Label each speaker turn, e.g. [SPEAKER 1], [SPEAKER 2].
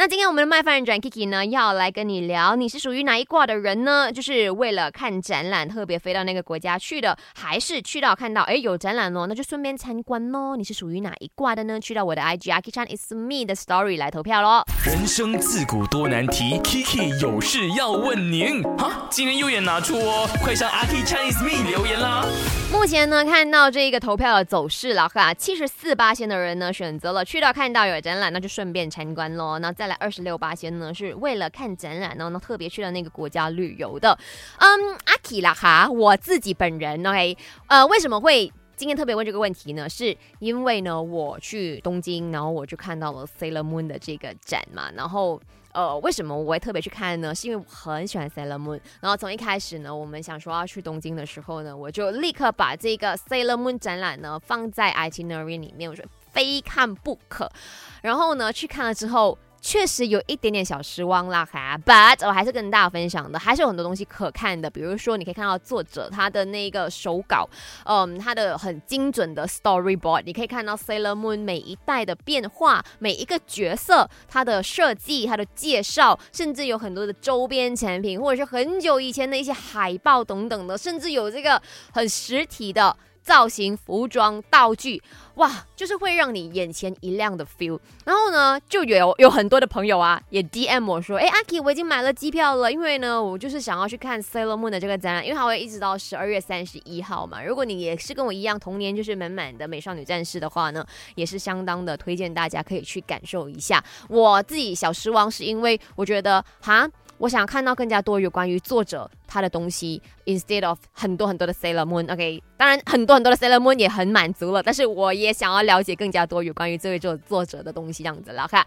[SPEAKER 1] 那今天我们的麦饭人转 Kiki 呢，要来跟你聊，你是属于哪一卦的人呢？就是为了看展览特别飞到那个国家去的，还是去到看到哎有展览哦，那就顺便参观喽？你是属于哪一卦的呢？去到我的 IG Aki Chan is me 的 story 来投票喽。
[SPEAKER 2] 人生自古多难题，Kiki 有事要问您。哈，今天右眼拿出哦，快上 Aki Chinese Me 留言啦。
[SPEAKER 1] 目前呢，看到这一个投票的走势了哈，七十四八仙的人呢选择了去到看到有展览，那就顺便参观喽。那再来二十六八仙呢，是为了看展览，然后呢特别去了那个国家旅游的。嗯，阿 K 啦哈，我自己本人 OK，呃，为什么会今天特别问这个问题呢？是因为呢我去东京，然后我就看到了 Sailor Moon 的这个展嘛，然后。呃，为什么我会特别去看呢？是因为我很喜欢 Sailor Moon。然后从一开始呢，我们想说要去东京的时候呢，我就立刻把这个 Sailor Moon 展览呢放在 itinerary 里面，我说非看不可。然后呢，去看了之后。确实有一点点小失望啦哈，But 我还是跟大家分享的，还是有很多东西可看的。比如说，你可以看到作者他的那个手稿，嗯，他的很精准的 storyboard，你可以看到 Sailor Moon 每一代的变化，每一个角色他的设计、他的介绍，甚至有很多的周边产品，或者是很久以前的一些海报等等的，甚至有这个很实体的。造型、服装、道具，哇，就是会让你眼前一亮的 feel。然后呢，就有有很多的朋友啊，也 DM 我说，哎，阿 K，我已经买了机票了，因为呢，我就是想要去看 Sailor Moon 的这个展览，因为它会一直到十二月三十一号嘛。如果你也是跟我一样童年就是满满的美少女战士的话呢，也是相当的推荐大家可以去感受一下。我自己小失望是因为我觉得，哈。我想看到更加多有关于作者他的东西，instead of 很多很多的 Sailor Moon。OK，当然很多很多的 Sailor Moon 也很满足了，但是我也想要了解更加多有关于这位作作者的东西，这样子了。看，